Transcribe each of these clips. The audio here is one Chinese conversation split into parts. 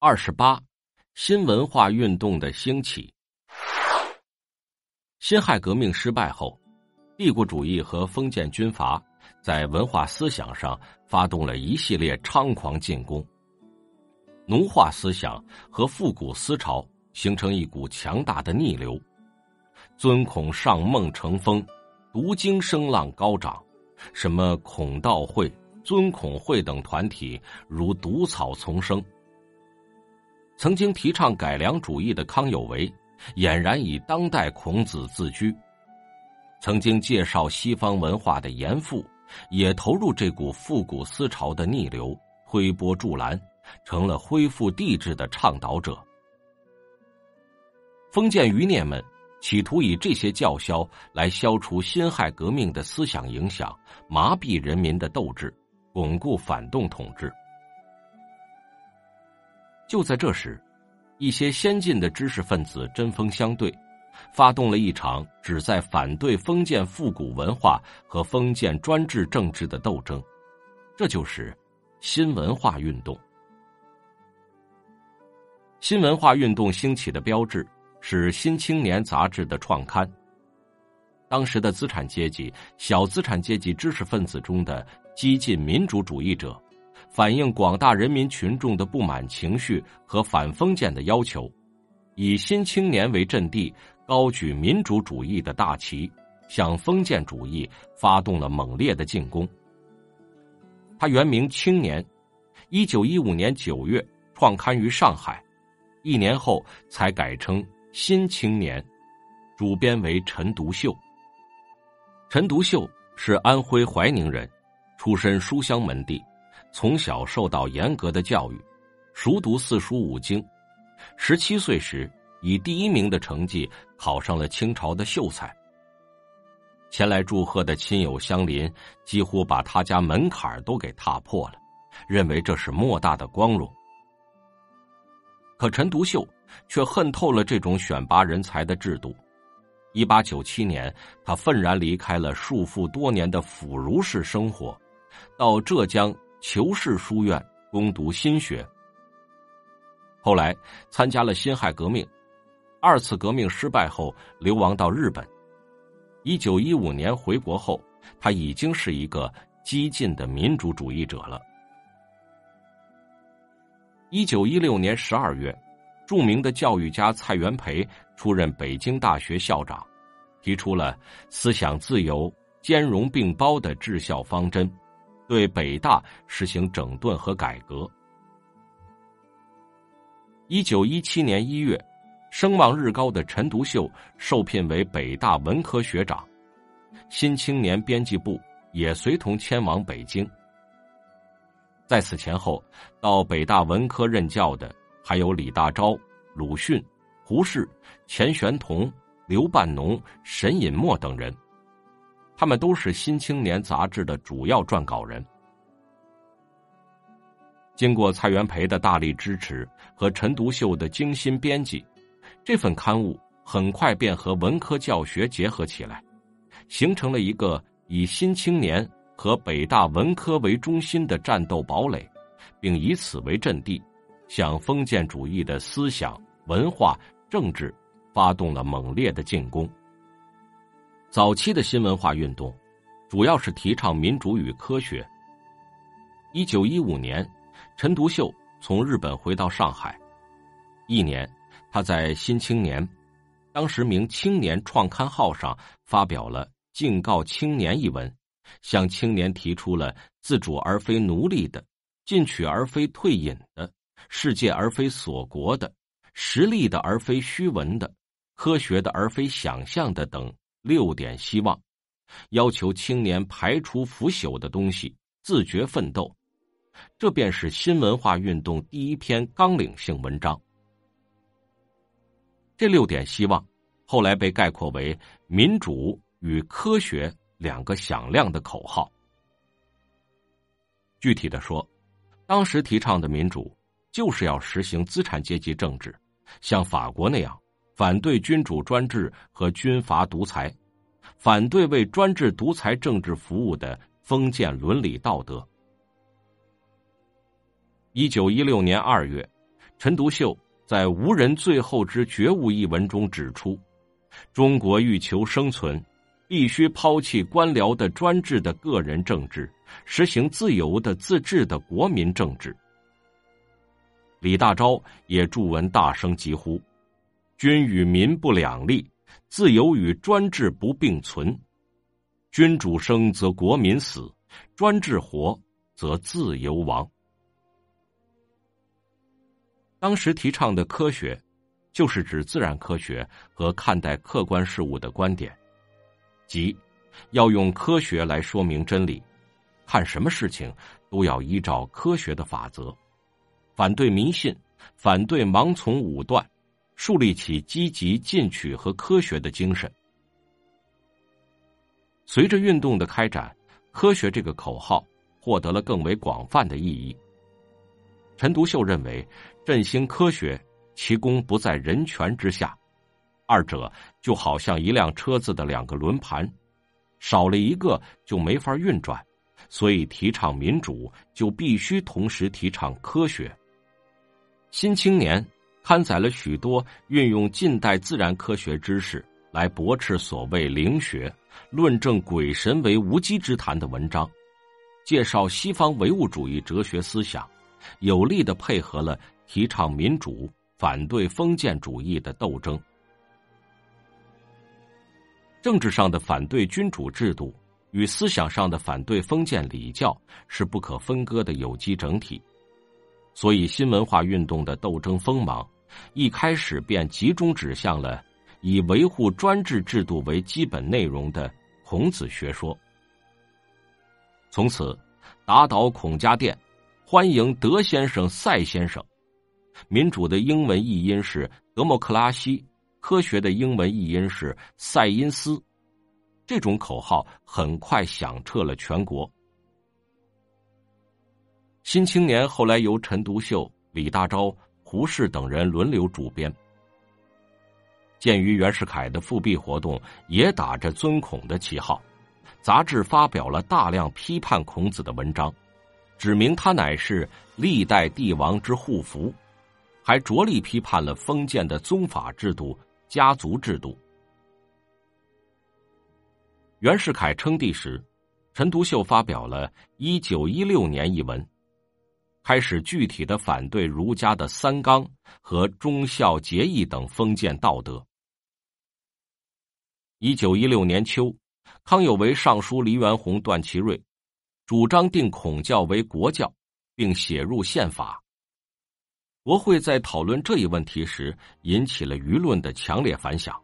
二十八，新文化运动的兴起。辛亥革命失败后，帝国主义和封建军阀在文化思想上发动了一系列猖狂进攻。奴化思想和复古思潮形成一股强大的逆流，尊孔尚孟成风，读经声浪高涨，什么孔道会、尊孔会等团体如毒草丛生。曾经提倡改良主义的康有为，俨然以当代孔子自居；曾经介绍西方文化的严复，也投入这股复古思潮的逆流，推波助澜，成了恢复帝制的倡导者。封建余孽们企图以这些叫嚣来消除辛亥革命的思想影响，麻痹人民的斗志，巩固反动统治。就在这时，一些先进的知识分子针锋相对，发动了一场旨在反对封建复古文化和封建专制政治的斗争，这就是新文化运动。新文化运动兴起的标志是《新青年》杂志的创刊。当时的资产阶级、小资产阶级知识分子中的激进民主主义者。反映广大人民群众的不满情绪和反封建的要求，以《新青年》为阵地，高举民主主义的大旗，向封建主义发动了猛烈的进攻。它原名《青年》，一九一五年九月创刊于上海，一年后才改称《新青年》，主编为陈独秀。陈独秀是安徽怀宁人，出身书香门第。从小受到严格的教育，熟读四书五经。十七岁时，以第一名的成绩考上了清朝的秀才。前来祝贺的亲友乡邻几乎把他家门槛都给踏破了，认为这是莫大的光荣。可陈独秀却恨透了这种选拔人才的制度。一八九七年，他愤然离开了束缚多年的腐儒式生活，到浙江。求是书院攻读新学，后来参加了辛亥革命，二次革命失败后流亡到日本。一九一五年回国后，他已经是一个激进的民主主义者了。一九一六年十二月，著名的教育家蔡元培出任北京大学校长，提出了思想自由、兼容并包的治校方针。对北大实行整顿和改革。一九一七年一月，声望日高的陈独秀受聘为北大文科学长，新青年编辑部也随同迁往北京。在此前后，到北大文科任教的还有李大钊、鲁迅、胡适、钱玄同、刘半农、沈尹默等人。他们都是《新青年》杂志的主要撰稿人。经过蔡元培的大力支持和陈独秀的精心编辑，这份刊物很快便和文科教学结合起来，形成了一个以《新青年》和北大文科为中心的战斗堡垒，并以此为阵地，向封建主义的思想、文化、政治发动了猛烈的进攻。早期的新文化运动，主要是提倡民主与科学。一九一五年，陈独秀从日本回到上海，一年，他在《新青年》当时名《青年》创刊号上发表了《敬告青年》一文，向青年提出了自主而非奴隶的、进取而非退隐的、世界而非锁国的、实力的而非虚文的、科学的而非想象的等。六点希望，要求青年排除腐朽的东西，自觉奋斗。这便是新文化运动第一篇纲领性文章。这六点希望后来被概括为“民主与科学”两个响亮的口号。具体的说，当时提倡的民主，就是要实行资产阶级政治，像法国那样。反对君主专制和军阀独裁，反对为专制独裁政治服务的封建伦理道德。一九一六年二月，陈独秀在《无人最后之觉悟》一文中指出，中国欲求生存，必须抛弃官僚的专制的个人政治，实行自由的自治的国民政治。李大钊也著文大声疾呼：“君与民不两立，自由与专制不并存。君主生则国民死，专制活则自由亡。”当时提倡的科学，就是指自然科学和看待客观事物的观点，即要用科学来说明真理，看什么事情都要依照科学的法则。反对迷信，反对盲从武断，树立起积极进取和科学的精神。随着运动的开展，科学这个口号获得了更为广泛的意义。陈独秀认为，振兴科学，其功不在人权之下，二者就好像一辆车子的两个轮盘，少了一个就没法运转，所以提倡民主就必须同时提倡科学。《新青年》刊载了许多运用近代自然科学知识来驳斥所谓灵学、论证鬼神为无稽之谈的文章，介绍西方唯物主义哲学思想，有力的配合了提倡民主、反对封建主义的斗争。政治上的反对君主制度与思想上的反对封建礼教是不可分割的有机整体。所以，新文化运动的斗争锋芒，一开始便集中指向了以维护专制制度为基本内容的孔子学说。从此，打倒孔家店，欢迎德先生、赛先生。民主的英文译音是德莫克拉西，科学的英文译音是赛因斯。这种口号很快响彻了全国。《新青年》后来由陈独秀、李大钊、胡适等人轮流主编。鉴于袁世凯的复辟活动也打着尊孔的旗号，杂志发表了大量批判孔子的文章，指明他乃是历代帝王之护符，还着力批判了封建的宗法制度、家族制度。袁世凯称帝时，陈独秀发表了一九一六年一文。开始具体的反对儒家的三纲和忠孝节义等封建道德。一九一六年秋，康有为上书黎元洪、段祺瑞，主张定孔教为国教，并写入宪法。国会在讨论这一问题时，引起了舆论的强烈反响。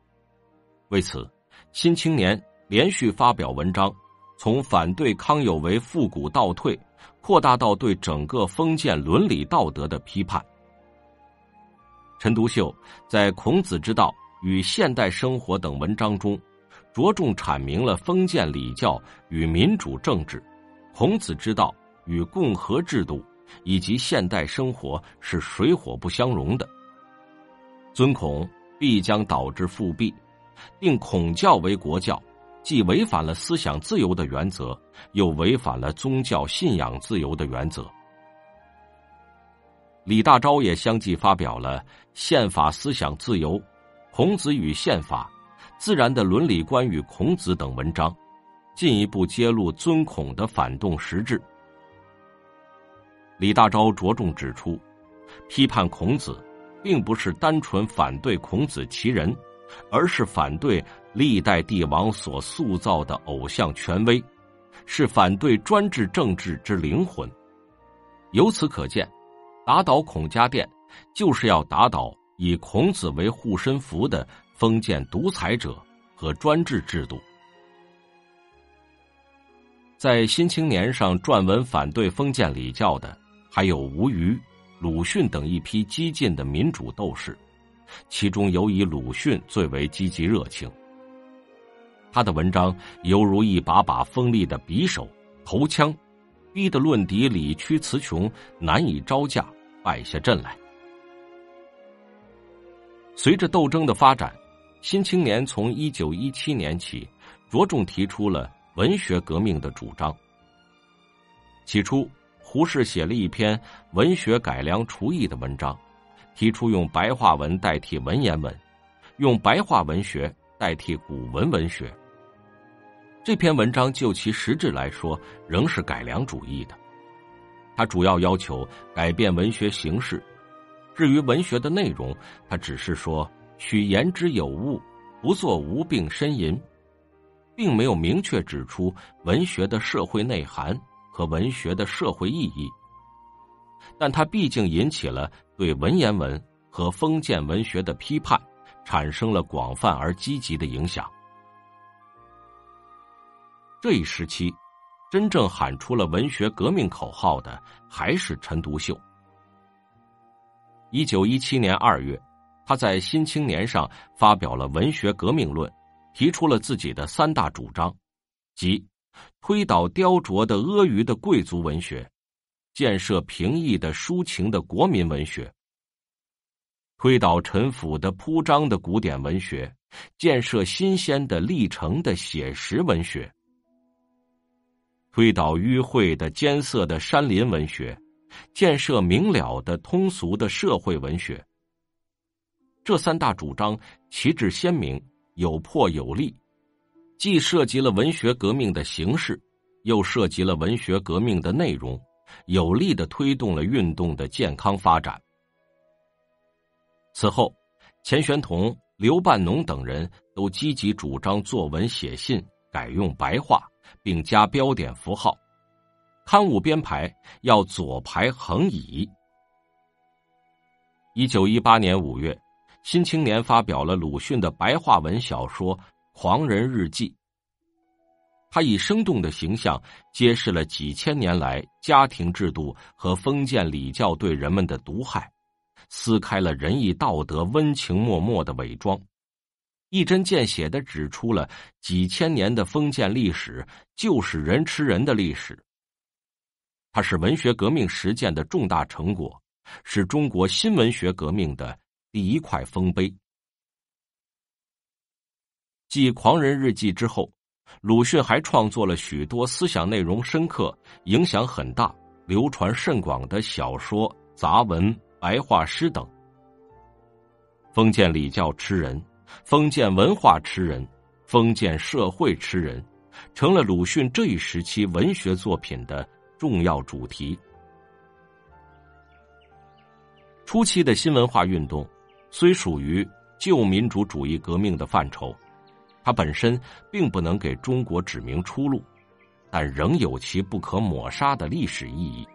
为此，《新青年》连续发表文章，从反对康有为复古倒退。扩大到对整个封建伦理道德的批判。陈独秀在《孔子之道与现代生活》等文章中，着重阐明了封建礼教与民主政治、孔子之道与共和制度以及现代生活是水火不相容的。尊孔必将导致复辟，定孔教为国教。既违反了思想自由的原则，又违反了宗教信仰自由的原则。李大钊也相继发表了《宪法思想自由》《孔子与宪法》《自然的伦理观与孔子》等文章，进一步揭露尊孔的反动实质。李大钊着重指出，批判孔子，并不是单纯反对孔子其人。而是反对历代帝王所塑造的偶像权威，是反对专制政治之灵魂。由此可见，打倒孔家店，就是要打倒以孔子为护身符的封建独裁者和专制制度。在《新青年》上撰文反对封建礼教的，还有吴虞、鲁迅等一批激进的民主斗士。其中尤以鲁迅最为积极热情。他的文章犹如一把把锋利的匕首、头枪，逼得论敌理屈词穷，难以招架，败下阵来。随着斗争的发展，《新青年》从一九一七年起，着重提出了文学革命的主张。起初，胡适写了一篇文学改良刍议的文章。提出用白话文代替文言文，用白话文学代替古文文学。这篇文章就其实质来说，仍是改良主义的。他主要要求改变文学形式，至于文学的内容，他只是说取言之有物，不做无病呻吟，并没有明确指出文学的社会内涵和文学的社会意义。但他毕竟引起了对文言文和封建文学的批判，产生了广泛而积极的影响。这一时期，真正喊出了文学革命口号的还是陈独秀。一九一七年二月，他在《新青年》上发表了《文学革命论》，提出了自己的三大主张，即推倒雕琢的阿谀的贵族文学。建设平易的抒情的国民文学，推倒陈腐的铺张的古典文学，建设新鲜的历程的写实文学，推倒迂晦的艰涩的山林文学，建设明了的通俗的社会文学。这三大主张旗帜鲜明，有破有立，既涉及了文学革命的形式，又涉及了文学革命的内容。有力的推动了运动的健康发展。此后，钱玄同、刘半农等人都积极主张作文写信改用白话，并加标点符号。刊物编排要左排横移。一九一八年五月，《新青年》发表了鲁迅的白话文小说《狂人日记》。他以生动的形象揭示了几千年来家庭制度和封建礼教对人们的毒害，撕开了仁义道德温情脉脉的伪装，一针见血的指出了几千年的封建历史就是人吃人的历史。它是文学革命实践的重大成果，是中国新文学革命的第一块丰碑。继《狂人日记》之后。鲁迅还创作了许多思想内容深刻、影响很大、流传甚广的小说、杂文、白话诗等。封建礼教吃人，封建文化吃人，封建社会吃人，成了鲁迅这一时期文学作品的重要主题。初期的新文化运动，虽属于旧民主主义革命的范畴。它本身并不能给中国指明出路，但仍有其不可抹杀的历史意义。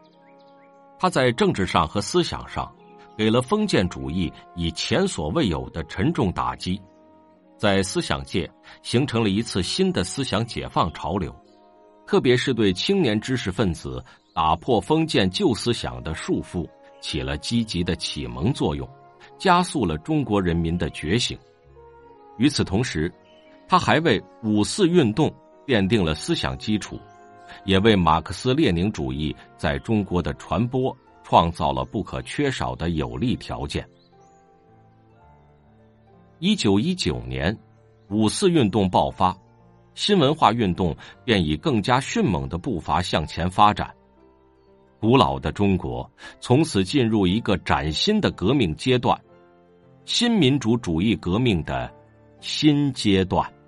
它在政治上和思想上，给了封建主义以前所未有的沉重打击，在思想界形成了一次新的思想解放潮流，特别是对青年知识分子打破封建旧思想的束缚起了积极的启蒙作用，加速了中国人民的觉醒。与此同时，他还为五四运动奠定了思想基础，也为马克思列宁主义在中国的传播创造了不可缺少的有利条件。一九一九年，五四运动爆发，新文化运动便以更加迅猛的步伐向前发展，古老的中国从此进入一个崭新的革命阶段，新民主主义革命的新阶段。